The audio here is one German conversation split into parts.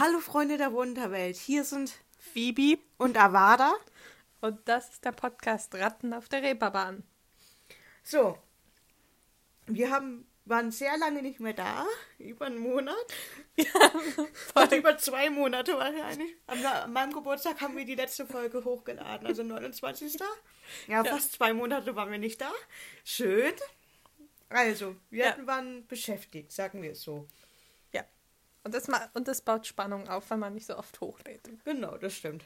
Hallo Freunde der Wunderwelt, hier sind Phoebe und Avada. Und das ist der Podcast Ratten auf der Reeperbahn. So, wir haben, waren sehr lange nicht mehr da, über einen Monat. Ja, voll. über zwei Monate wahrscheinlich. An, an meinem Geburtstag haben wir die letzte Folge hochgeladen, also 29. Ja, ja, fast zwei Monate waren wir nicht da. Schön. Also, wir ja. waren beschäftigt, sagen wir es so. Und das, und das baut Spannung auf, weil man nicht so oft hochlädt. Genau, das stimmt.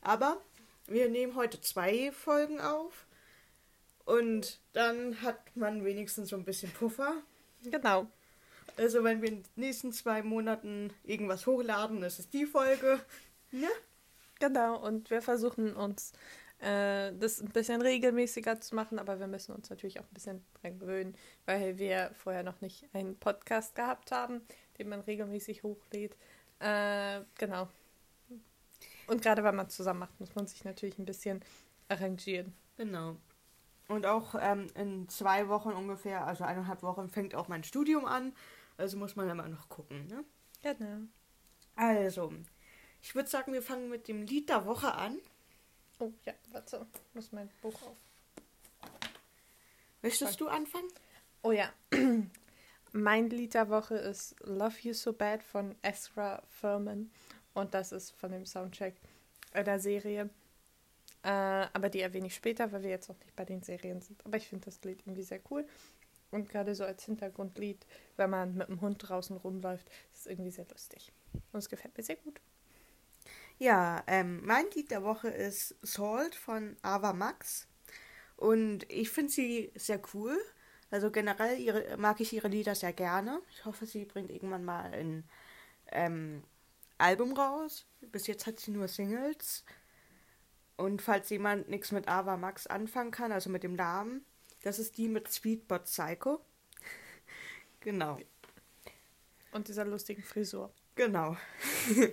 Aber wir nehmen heute zwei Folgen auf. Und dann hat man wenigstens so ein bisschen Puffer. Genau. Also wenn wir in den nächsten zwei Monaten irgendwas hochladen, ist es die Folge. Ja? Genau, und wir versuchen uns äh, das ein bisschen regelmäßiger zu machen, aber wir müssen uns natürlich auch ein bisschen dran gewöhnen, weil wir vorher noch nicht einen Podcast gehabt haben, den man regelmäßig hochlädt. Äh, genau. Und gerade wenn man zusammen macht, muss man sich natürlich ein bisschen arrangieren. Genau. Und auch ähm, in zwei Wochen ungefähr, also eineinhalb Wochen, fängt auch mein Studium an. Also muss man immer noch gucken, ne? Genau. Also, ich würde sagen, wir fangen mit dem Lied der Woche an. Oh ja, warte, ich muss mein Buch auf. Möchtest du anfangen? Oh ja. Mein Lied der Woche ist Love You So Bad von Ezra Furman. Und das ist von dem Soundtrack der Serie. Äh, aber die erwähne ich später, weil wir jetzt noch nicht bei den Serien sind. Aber ich finde das Lied irgendwie sehr cool. Und gerade so als Hintergrundlied, wenn man mit dem Hund draußen rumläuft, ist es irgendwie sehr lustig. Und es gefällt mir sehr gut. Ja, ähm, mein Lied der Woche ist Salt von Ava Max. Und ich finde sie sehr cool. Also generell ihre, mag ich ihre Lieder sehr gerne. Ich hoffe, sie bringt irgendwann mal ein ähm, Album raus. Bis jetzt hat sie nur Singles. Und falls jemand nichts mit Ava Max anfangen kann, also mit dem Namen, das ist die mit Sweetbot Psycho. genau. Und dieser lustigen Frisur. Genau.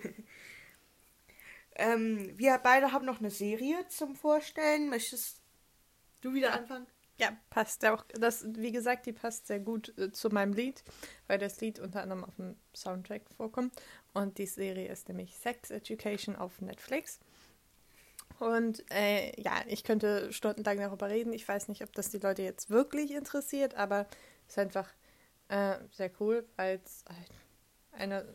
ähm, wir beide haben noch eine Serie zum Vorstellen. Möchtest du wieder anfangen? Ja, passt auch. Das, wie gesagt, die passt sehr gut äh, zu meinem Lied, weil das Lied unter anderem auf dem Soundtrack vorkommt. Und die Serie ist nämlich Sex Education auf Netflix. Und äh, ja, ich könnte stundenlang darüber reden. Ich weiß nicht, ob das die Leute jetzt wirklich interessiert, aber es ist einfach äh, sehr cool, weil es halt eine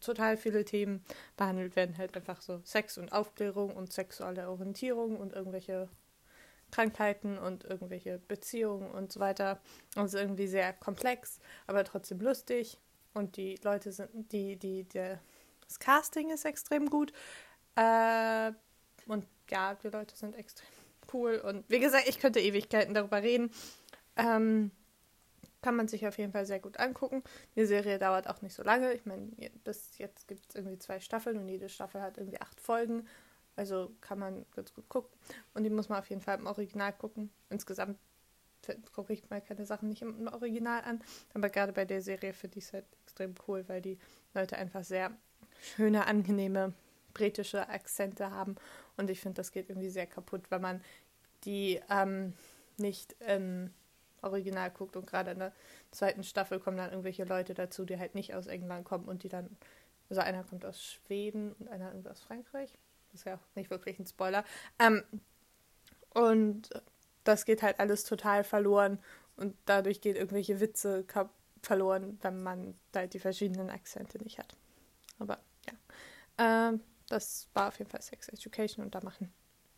total viele Themen behandelt werden, halt einfach so Sex und Aufklärung und sexuelle Orientierung und irgendwelche Krankheiten und irgendwelche Beziehungen und so weiter. Und es ist irgendwie sehr komplex, aber trotzdem lustig. Und die Leute sind, die, die, der, das Casting ist extrem gut. Äh, und ja, die Leute sind extrem cool. Und wie gesagt, ich könnte Ewigkeiten darüber reden. Ähm, kann man sich auf jeden Fall sehr gut angucken. Die Serie dauert auch nicht so lange. Ich meine, bis jetzt gibt es irgendwie zwei Staffeln und jede Staffel hat irgendwie acht Folgen. Also kann man ganz gut gucken. Und die muss man auf jeden Fall im Original gucken. Insgesamt gucke ich mal keine Sachen nicht im Original an. Aber gerade bei der Serie finde ich es halt extrem cool, weil die Leute einfach sehr schöne, angenehme britische Akzente haben. Und ich finde, das geht irgendwie sehr kaputt, wenn man die ähm, nicht im Original guckt. Und gerade in der zweiten Staffel kommen dann irgendwelche Leute dazu, die halt nicht aus England kommen und die dann. Also einer kommt aus Schweden und einer irgendwie aus Frankreich. Das ist ja auch nicht wirklich ein Spoiler. Ähm, und das geht halt alles total verloren und dadurch geht irgendwelche Witze verloren, wenn man da die verschiedenen Akzente nicht hat. Aber ja, ähm, das war auf jeden Fall Sex Education und da machen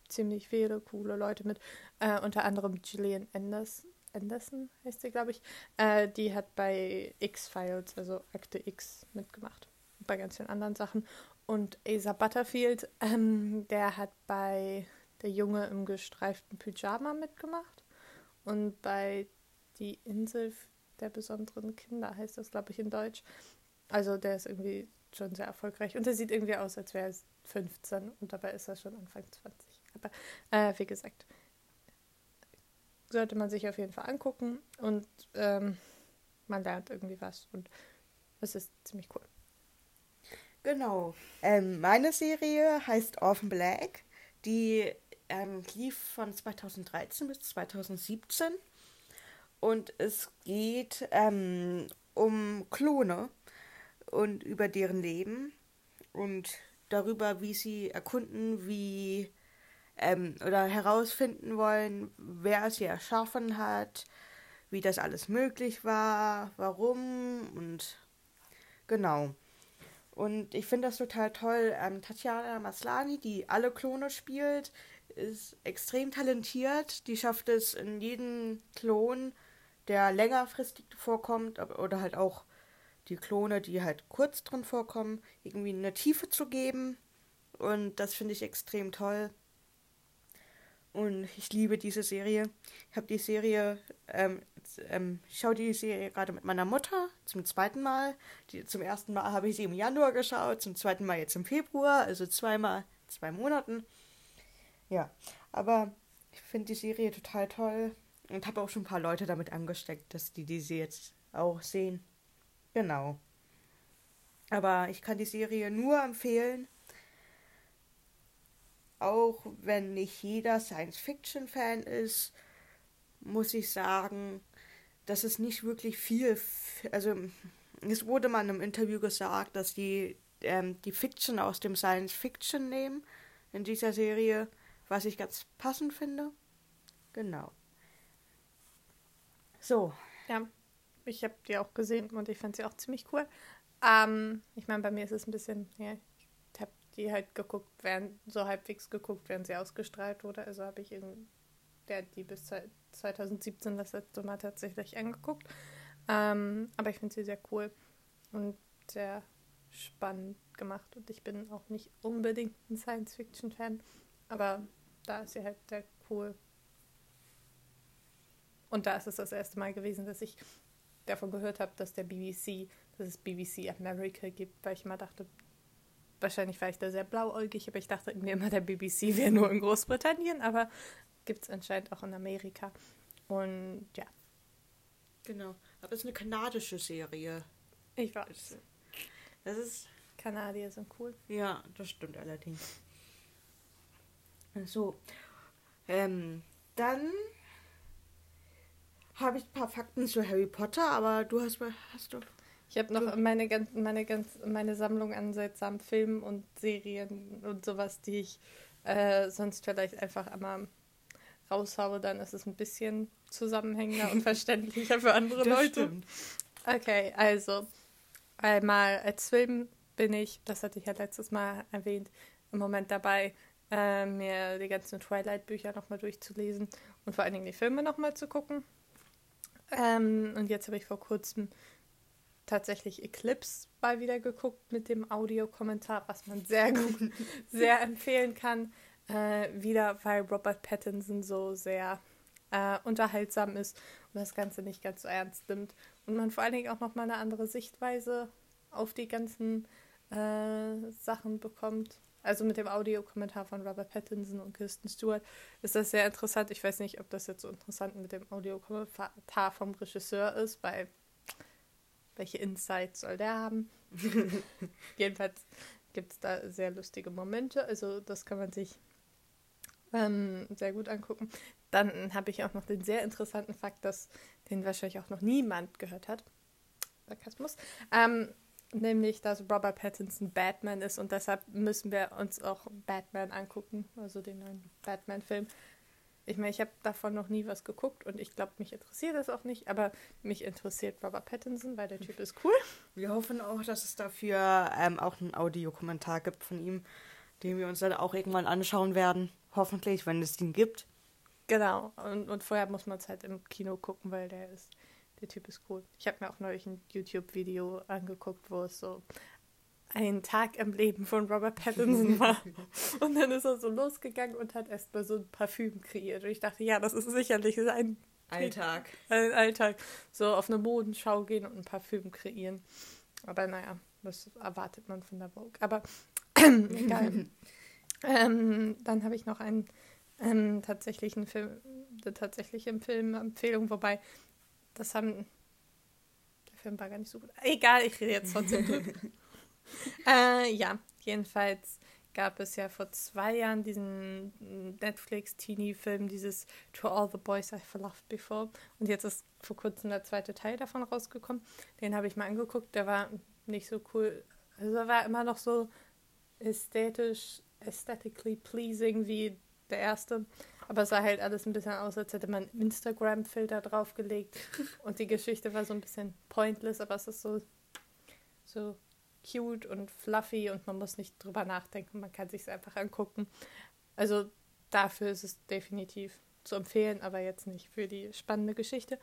ziemlich viele coole Leute mit. Äh, unter anderem Gillian Anders Anderson heißt sie, glaube ich. Äh, die hat bei X-Files, also Akte X, mitgemacht. Bei ganz vielen anderen Sachen. Und Asa Butterfield, ähm, der hat bei Der Junge im gestreiften Pyjama mitgemacht. Und bei Die Insel der besonderen Kinder heißt das, glaube ich, in Deutsch. Also der ist irgendwie schon sehr erfolgreich. Und er sieht irgendwie aus, als wäre er 15 und dabei ist er schon Anfang 20. Aber äh, wie gesagt, sollte man sich auf jeden Fall angucken und ähm, man lernt irgendwie was und es ist ziemlich cool. Genau. Ähm, meine Serie heißt Orphan Black. Die ähm, lief von 2013 bis 2017 und es geht ähm, um Klone und über deren Leben und darüber, wie sie erkunden, wie ähm, oder herausfinden wollen, wer sie erschaffen hat, wie das alles möglich war, warum und genau. Und ich finde das total toll. Ähm, Tatjana Maslani, die alle Klone spielt, ist extrem talentiert. Die schafft es in jedem Klon, der längerfristig vorkommt, oder halt auch die Klone, die halt kurz drin vorkommen, irgendwie eine Tiefe zu geben. Und das finde ich extrem toll. Und ich liebe diese Serie. Ich habe die Serie, ähm, ähm, ich schaue die Serie gerade mit meiner Mutter zum zweiten Mal. Die, zum ersten Mal habe ich sie im Januar geschaut, zum zweiten Mal jetzt im Februar, also zweimal, zwei Monaten. Ja, aber ich finde die Serie total toll und habe auch schon ein paar Leute damit angesteckt, dass die diese jetzt auch sehen. Genau. Aber ich kann die Serie nur empfehlen auch wenn nicht jeder Science-Fiction-Fan ist, muss ich sagen, dass es nicht wirklich viel, also es wurde mal in einem Interview gesagt, dass die ähm, die Fiction aus dem Science-Fiction nehmen in dieser Serie, was ich ganz passend finde. Genau. So. Ja, ich habe die auch gesehen und ich fand sie auch ziemlich cool. Ähm, ich meine, bei mir ist es ein bisschen, ja, die halt geguckt werden, so halbwegs geguckt, während sie ausgestrahlt wurde. Also habe ich in der die bis 2017 das letzte Mal tatsächlich angeguckt. Ähm, aber ich finde sie sehr cool und sehr spannend gemacht. Und ich bin auch nicht unbedingt ein Science-Fiction-Fan, aber da ist sie halt sehr cool. Und da ist es das erste Mal gewesen, dass ich davon gehört habe, dass der BBC, dass es BBC America gibt, weil ich immer dachte, wahrscheinlich war ich da sehr blauäugig, aber ich dachte irgendwie immer, der BBC wäre nur in Großbritannien, aber gibt es anscheinend auch in Amerika. Und ja. Genau. Aber es ist eine kanadische Serie. Ich weiß. Das ist. Kanadier sind cool. Ja, das stimmt allerdings. So. Ähm, dann habe ich ein paar Fakten zu Harry Potter, aber du hast, hast du ich habe noch meine, meine, ganz, meine Sammlung an seltsamen Filmen und Serien und sowas, die ich äh, sonst vielleicht einfach einmal raushaue. Dann ist es ein bisschen zusammenhängender und verständlicher für andere das Leute. Stimmt. Okay, also einmal als Film bin ich, das hatte ich ja letztes Mal erwähnt, im Moment dabei, äh, mir die ganzen Twilight-Bücher nochmal durchzulesen und vor allen Dingen die Filme nochmal zu gucken. Ähm, und jetzt habe ich vor kurzem tatsächlich Eclipse mal wieder geguckt mit dem Audiokommentar, was man sehr gut, sehr empfehlen kann. Äh, wieder, weil Robert Pattinson so sehr äh, unterhaltsam ist und das Ganze nicht ganz so ernst nimmt. Und man vor allen Dingen auch nochmal eine andere Sichtweise auf die ganzen äh, Sachen bekommt. Also mit dem Audiokommentar von Robert Pattinson und Kirsten Stewart ist das sehr interessant. Ich weiß nicht, ob das jetzt so interessant mit dem Audiokommentar vom Regisseur ist, weil welche Insights soll der haben? Jedenfalls gibt es da sehr lustige Momente. Also das kann man sich ähm, sehr gut angucken. Dann habe ich auch noch den sehr interessanten Fakt, dass den wahrscheinlich auch noch niemand gehört hat. Sarkasmus. Ähm, nämlich, dass Robert Pattinson Batman ist und deshalb müssen wir uns auch Batman angucken, also den neuen Batman-Film. Ich meine, ich habe davon noch nie was geguckt und ich glaube, mich interessiert das auch nicht, aber mich interessiert Robert Pattinson, weil der Typ ist cool. Wir hoffen auch, dass es dafür ähm, auch einen Audiokommentar gibt von ihm, den wir uns dann auch irgendwann anschauen werden. Hoffentlich, wenn es den gibt. Genau, und, und vorher muss man es halt im Kino gucken, weil der ist, der Typ ist cool. Ich habe mir auch neulich ein YouTube-Video angeguckt, wo es so ein Tag im Leben von Robert Pattinson war. und dann ist er so losgegangen und hat erstmal so ein Parfüm kreiert. Und ich dachte, ja, das ist sicherlich sein Alltag. Ein Alltag. So auf eine Modenschau gehen und ein Parfüm kreieren. Aber naja, was erwartet man von der Vogue? Aber egal. ähm, dann habe ich noch einen ähm, tatsächlichen Film, eine tatsächliche Filmempfehlung, wobei das haben. Der Film war gar nicht so gut. Egal, ich rede jetzt trotzdem. äh, ja, jedenfalls gab es ja vor zwei Jahren diesen Netflix-Teenie-Film, dieses To All the Boys I've Loved Before. Und jetzt ist vor kurzem der zweite Teil davon rausgekommen. Den habe ich mal angeguckt. Der war nicht so cool. Also er war immer noch so ästhetisch, aesthetically pleasing wie der erste. Aber es sah halt alles ein bisschen aus, als hätte man Instagram-Filter draufgelegt. Und die Geschichte war so ein bisschen pointless, aber es ist so, so cute und fluffy und man muss nicht drüber nachdenken, man kann sich es einfach angucken. Also dafür ist es definitiv zu empfehlen, aber jetzt nicht für die spannende Geschichte.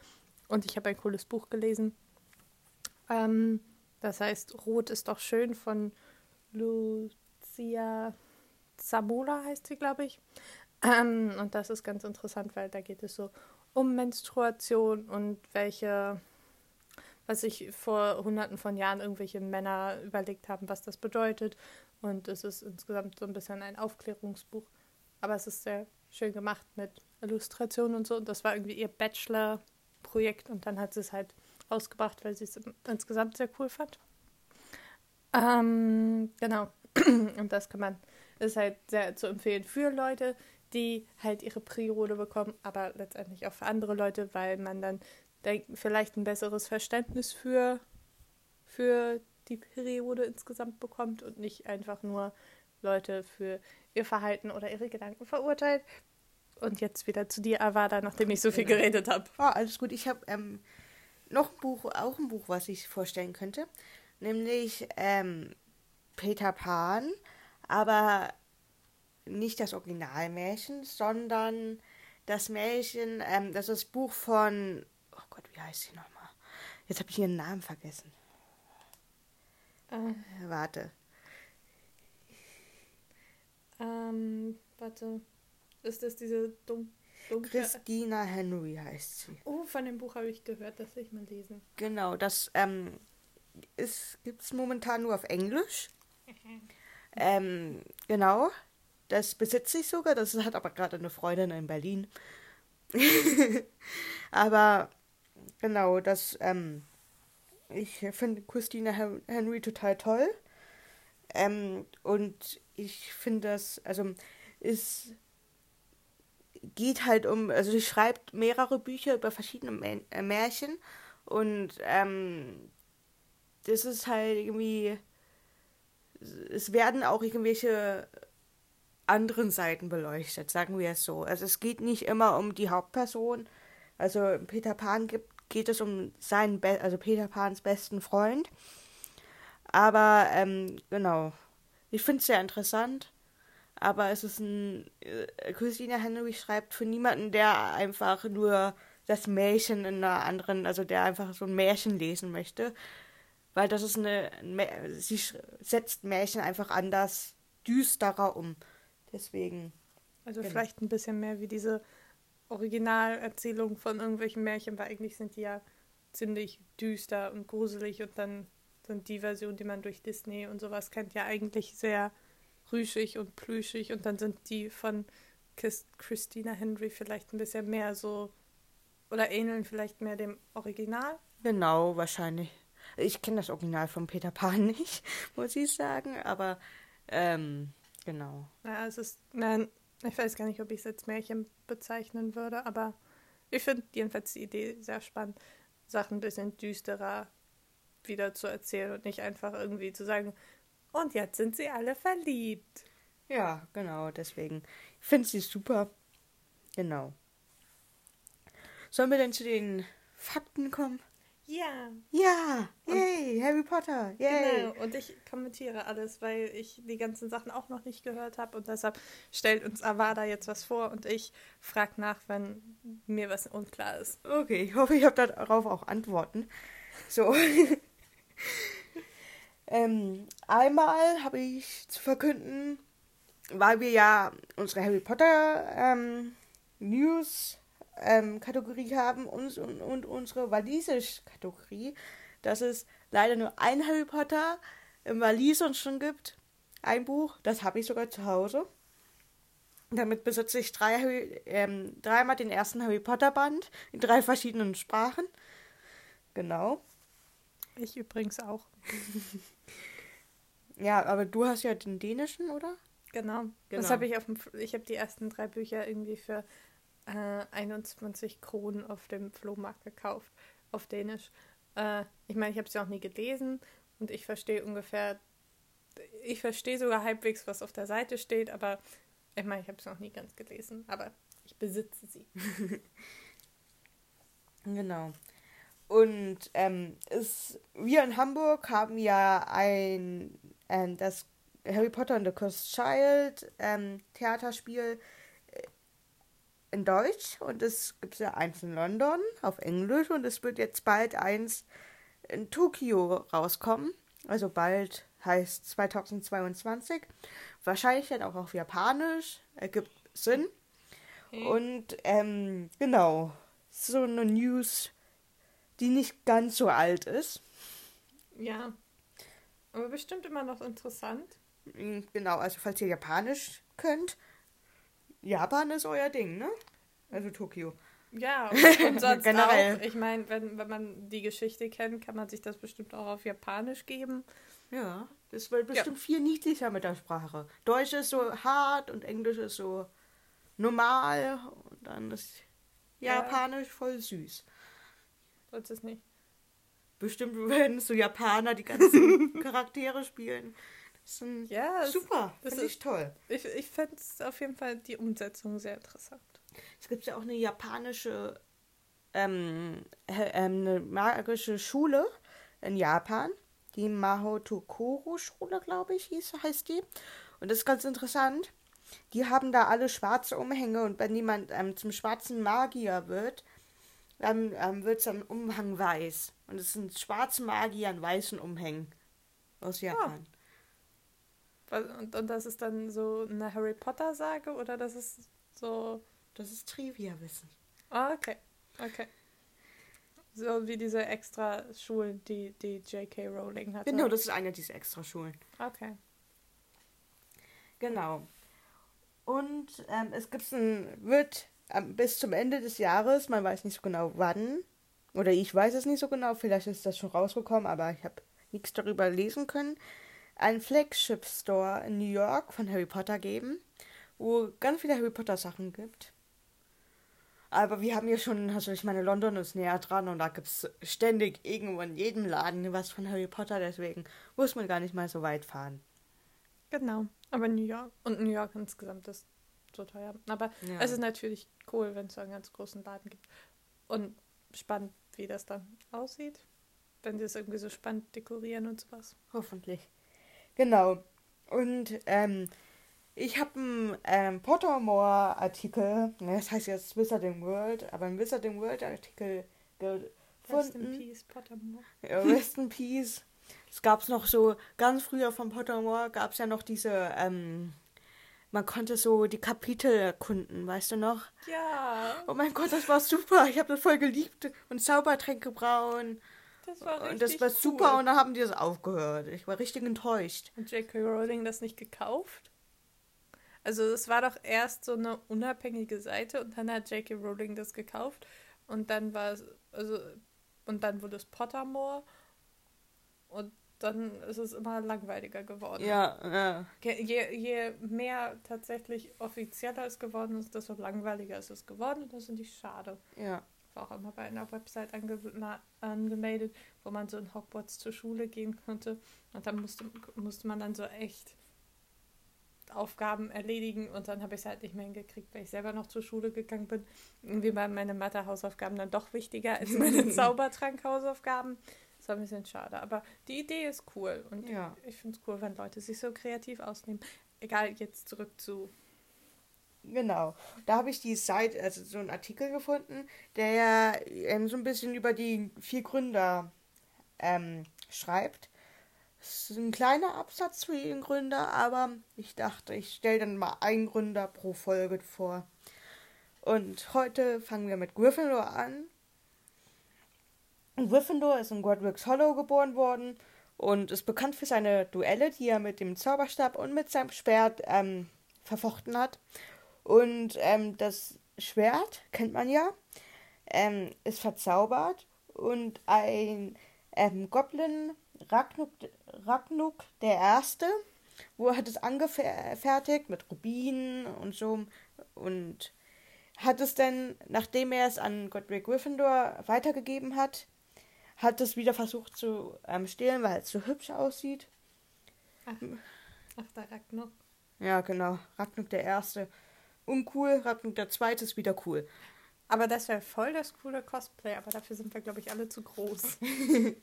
Und ich habe ein cooles Buch gelesen. Ähm, das heißt Rot ist doch schön von Lucia Zamola heißt sie, glaube ich. Ähm, und das ist ganz interessant, weil da geht es so um Menstruation und welche, was sich vor hunderten von Jahren irgendwelche Männer überlegt haben, was das bedeutet. Und es ist insgesamt so ein bisschen ein Aufklärungsbuch. Aber es ist sehr schön gemacht mit Illustrationen und so. Und das war irgendwie ihr Bachelor-Projekt und dann hat sie es halt rausgebracht, weil sie es insgesamt sehr cool fand. Ähm, genau. und das kann man, ist halt sehr zu empfehlen für Leute, die halt ihre Periode bekommen, aber letztendlich auch für andere Leute, weil man dann vielleicht ein besseres Verständnis für, für die Periode insgesamt bekommt und nicht einfach nur Leute für ihr Verhalten oder ihre Gedanken verurteilt. Und jetzt wieder zu dir, Avada, nachdem ich so viel geredet habe. Oh, alles gut. Ich habe ähm, noch ein Buch, auch ein Buch, was ich vorstellen könnte. Nämlich ähm, Peter Pan, aber nicht das Originalmärchen, sondern das Märchen, ähm, das ist das Buch von, oh Gott, wie heißt sie nochmal? Jetzt habe ich ihren Namen vergessen. Äh. Warte. Ähm, warte. Ist das diese dumm, dunkle... Christina Henry heißt sie. Oh, von dem Buch habe ich gehört, das will ich mal lesen. Genau, das ähm, gibt es momentan nur auf Englisch. ähm, genau. Das besitze ich sogar. Das hat aber gerade eine Freundin in Berlin. aber genau, das, ähm, ich finde Christina Henry total toll. Ähm, und ich finde das, also, es geht halt um, also sie schreibt mehrere Bücher über verschiedene äh, Märchen und ähm, das ist halt irgendwie, es werden auch irgendwelche anderen Seiten beleuchtet, sagen wir es so. Also es geht nicht immer um die Hauptperson. Also Peter Pan gibt, geht es um seinen, Be also Peter Pans besten Freund. Aber ähm, genau, ich finde es sehr interessant. Aber es ist ein, äh, Christina Henry schreibt für niemanden, der einfach nur das Märchen in einer anderen, also der einfach so ein Märchen lesen möchte. Weil das ist eine, sie setzt Märchen einfach anders düsterer um. Deswegen. Also genau. vielleicht ein bisschen mehr wie diese Originalerzählung von irgendwelchen Märchen, weil eigentlich sind die ja ziemlich düster und gruselig und dann sind die Versionen, die man durch Disney und sowas kennt, ja eigentlich sehr rüschig und plüschig und dann sind die von Christina Henry vielleicht ein bisschen mehr so oder ähneln vielleicht mehr dem Original. Genau, wahrscheinlich. Ich kenne das Original von Peter Pan nicht, muss ich sagen, aber ähm, Genau. Ja, es ist, nein, ich weiß gar nicht, ob ich es als Märchen bezeichnen würde, aber ich finde jedenfalls die Idee sehr spannend, Sachen ein bisschen düsterer wieder zu erzählen und nicht einfach irgendwie zu sagen, und jetzt sind sie alle verliebt. Ja, genau, deswegen. Ich finde sie super. Genau. Sollen wir denn zu den Fakten kommen? Ja. Ja. Yay. Harry Potter. Yay. Genau. Und ich kommentiere alles, weil ich die ganzen Sachen auch noch nicht gehört habe. Und deshalb stellt uns Avada jetzt was vor und ich frage nach, wenn mir was unklar ist. Okay, ich hoffe, ich habe darauf auch Antworten. So. ähm, einmal habe ich zu verkünden, weil wir ja unsere Harry Potter ähm, News ähm, Kategorie haben und, und, und unsere Walisisch-Kategorie, dass es leider nur ein Harry Potter im Walisischen schon gibt. Ein Buch, das habe ich sogar zu Hause. Damit besitze ich drei, ähm, dreimal den ersten Harry Potter Band in drei verschiedenen Sprachen. Genau. Ich übrigens auch. ja, aber du hast ja den dänischen, oder? Genau. genau. Das habe ich auf dem, ich habe die ersten drei Bücher irgendwie für äh, 21 Kronen auf dem Flohmarkt gekauft, auf Dänisch. Äh, ich meine, ich habe sie auch nie gelesen und ich verstehe ungefähr, ich verstehe sogar halbwegs, was auf der Seite steht, aber ich meine, ich habe es noch nie ganz gelesen, aber ich besitze sie. genau. Und ähm, ist, wir in Hamburg haben ja ein ähm, das Harry Potter and the Cursed Child ähm, Theaterspiel in Deutsch und es gibt ja eins in London auf Englisch und es wird jetzt bald eins in Tokio rauskommen. Also bald heißt 2022. Wahrscheinlich dann auch auf Japanisch. Ergibt Sinn. Okay. Und ähm, genau, so eine News, die nicht ganz so alt ist. Ja, aber bestimmt immer noch interessant. Mm, genau, also falls ihr Japanisch könnt, Japan ist euer Ding, ne? Also Tokio. Ja, und, sonst Generell. auch. Ich meine, wenn, wenn man die Geschichte kennt, kann man sich das bestimmt auch auf Japanisch geben. Ja, das wird bestimmt ja. viel niedlicher mit der Sprache. Deutsch ist so hart und Englisch ist so normal und dann ist Japanisch ja. voll süß. Sollte es nicht. Bestimmt werden so Japaner die ganzen Charaktere spielen. Ist ja, super. Das ist ich toll. Ich, ich fände es auf jeden Fall die Umsetzung sehr interessant. Es gibt ja auch eine japanische, ähm, äh, eine magische Schule in Japan. Die Mahotokoro-Schule, glaube ich, hieß, heißt die. Und das ist ganz interessant. Die haben da alle schwarze Umhänge und wenn jemand ähm, zum schwarzen Magier wird, dann ähm, wird sein Umhang weiß. Und es sind schwarze Magier an weißen Umhängen aus ah. Japan. Oh. Und, und das ist dann so eine Harry Potter-Sage oder das ist so. Das ist Trivia-Wissen. Ah, okay. Okay. So wie diese extra Schulen, die die J.K. Rowling hat. Genau, das ist eine dieser extra Schulen. Okay. Genau. Und ähm, es gibt ein, wird ähm, bis zum Ende des Jahres, man weiß nicht so genau wann, oder ich weiß es nicht so genau, vielleicht ist das schon rausgekommen, aber ich habe nichts darüber lesen können, einen Flagship Store in New York von Harry Potter geben, wo ganz viele Harry Potter Sachen gibt. Aber wir haben hier schon, also ich meine, London ist näher dran und da gibt es ständig irgendwo in jedem Laden was von Harry Potter, deswegen muss man gar nicht mal so weit fahren. Genau, aber New York und New York insgesamt ist so teuer. Aber ja. es ist natürlich cool, wenn es so einen ganz großen Laden gibt. Und spannend, wie das dann aussieht, wenn sie es irgendwie so spannend dekorieren und sowas. Hoffentlich. Genau. Und ähm, ich habe einen ähm, Pottermore-Artikel, ne, das heißt jetzt Wizarding World, aber ein Wizarding World-Artikel gefunden. Rest in Peace, Pottermore. Ja, Rest in Peace. Es gab noch so, ganz früher von Pottermore gab es ja noch diese, ähm, man konnte so die Kapitel erkunden, weißt du noch? Ja. Oh mein Gott, das war super. Ich habe das voll geliebt. Und Zaubertränke brauen. Das war richtig Und das war super cool. und dann haben die das aufgehört. Ich war richtig enttäuscht. Und J.K. Rowling das nicht gekauft? Also es war doch erst so eine unabhängige Seite und dann hat J.K. Rowling das gekauft und dann war es, also, und dann wurde es Pottermore und dann ist es immer langweiliger geworden. Ja, ja. Je, je mehr tatsächlich offizieller es geworden ist, desto langweiliger ist es geworden und das finde ich schade. Ja. War auch immer bei einer Website ange angemeldet, wo man so in Hogwarts zur Schule gehen konnte und dann musste, musste man dann so echt Aufgaben erledigen und dann habe ich es halt nicht mehr hingekriegt, weil ich selber noch zur Schule gegangen bin. Irgendwie waren meine Mathe-Hausaufgaben dann doch wichtiger als meine Zaubertrank-Hausaufgaben. Das war ein bisschen schade, aber die Idee ist cool und ja. ich finde es cool, wenn Leute sich so kreativ ausnehmen. Egal, jetzt zurück zu. Genau, da habe ich die Seite, also so einen Artikel gefunden, der ja ähm, so ein bisschen über die vier Gründer ähm, schreibt. Das ist ein kleiner Absatz für jeden Gründer, aber ich dachte, ich stelle dann mal einen Gründer pro Folge vor. Und heute fangen wir mit Gryffindor an. Gryffindor ist in Godric's Hollow geboren worden und ist bekannt für seine Duelle, die er mit dem Zauberstab und mit seinem Schwert ähm, verfochten hat. Und ähm, das Schwert, kennt man ja, ähm, ist verzaubert und ein ähm, Goblin, Ragnuk, Ragnuk der Erste, wo hat es angefertigt mit Rubinen und so und hat es dann, nachdem er es an Godric Gryffindor weitergegeben hat, hat es wieder versucht zu ähm, stehlen, weil es so hübsch aussieht. Ach, ach der Ragnarok. Ja, genau. Ragnarok der Erste. Uncool, der Zweite ist wieder cool. Aber das wäre voll das coole Cosplay, aber dafür sind wir, glaube ich, alle zu groß.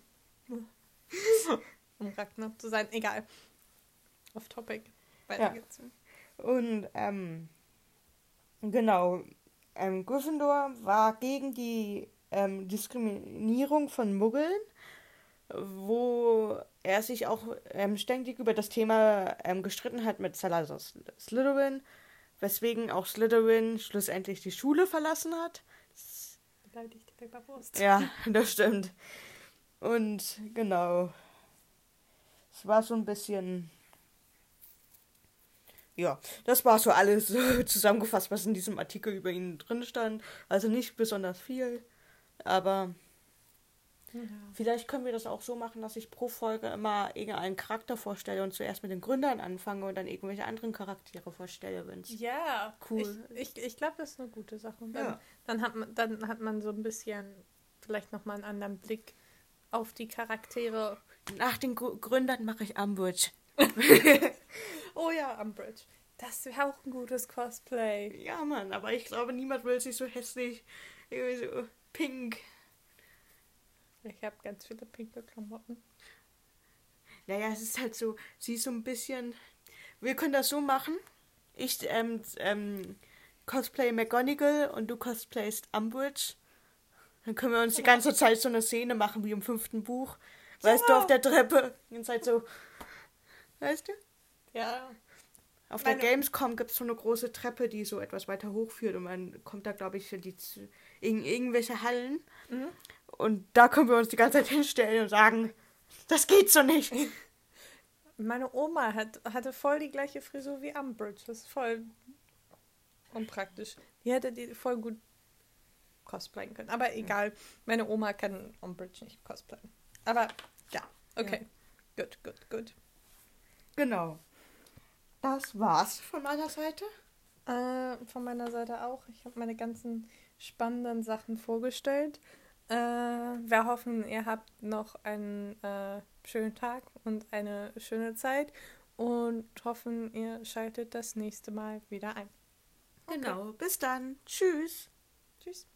um Ragnarok zu sein. Egal. Off topic. Weiter Ja. geht's. Und ähm, genau, ähm, Gryffindor war gegen die ähm, Diskriminierung von Muggeln, wo er sich auch ähm, ständig über das Thema ähm, gestritten hat mit Salazar Sly- Slytherin, weswegen auch Slytherin schlussendlich die Schule verlassen hat. Der bewusst. Ja, das stimmt. Und genau. Es war so ein bisschen. Ja, das war so alles zusammengefasst, was in diesem Artikel über ihn drin stand. Also nicht besonders viel. Aber Ja. vielleicht können wir das auch so machen, dass ich pro Folge immer irgendeinen Charakter vorstelle und zuerst mit den Gründern anfange und dann irgendwelche anderen Charaktere vorstelle, wenn es. Ja, Cool. Ich, ich, ich glaube, das ist eine gute Sache. Und Dann, Ja. dann, hat man, dann hat man so ein bisschen vielleicht nochmal einen anderen Blick auf die Charaktere. Nach den Gr- Gründern mache ich Umbridge. Oh ja, Umbridge. Das wäre auch ein gutes Cosplay. Ja, Mann, aber ich glaube, niemand will sich so hässlich, irgendwie so pink. Ich habe ganz viele pinke Klamotten. Naja, es ist halt so, sie ist so ein bisschen. Wir können das so machen. Ich ähm, ähm, cosplay McGonagall und du cosplayst Umbridge. Dann können wir uns die ganze Zeit so eine Szene machen wie im fünften Buch. Weißt du, Ja. auf der Treppe. Ganze Zeit so. Weißt du? Ja. Auf der Meine- Gamescom gibt es so eine große Treppe, die so etwas weiter hochführt und man kommt da, glaube ich, in, die, in irgendwelche Hallen. Mhm. Und da können wir uns die ganze Zeit hinstellen und sagen, das geht so nicht. Meine Oma hat, hatte voll die gleiche Frisur wie Umbridge. Das ist voll unpraktisch. Die hätte die voll gut cosplayen können. Aber egal, meine Oma kann Umbridge nicht cosplayen. Aber ja, okay. Gut, gut, gut. Genau. Das war's von meiner Seite. Äh, von meiner Seite auch. Ich habe meine ganzen spannenden Sachen vorgestellt. Äh, wir hoffen, ihr habt noch einen äh, schönen Tag und eine schöne Zeit und hoffen, ihr schaltet das nächste Mal wieder ein. Genau. Bis dann. Tschüss. Tschüss.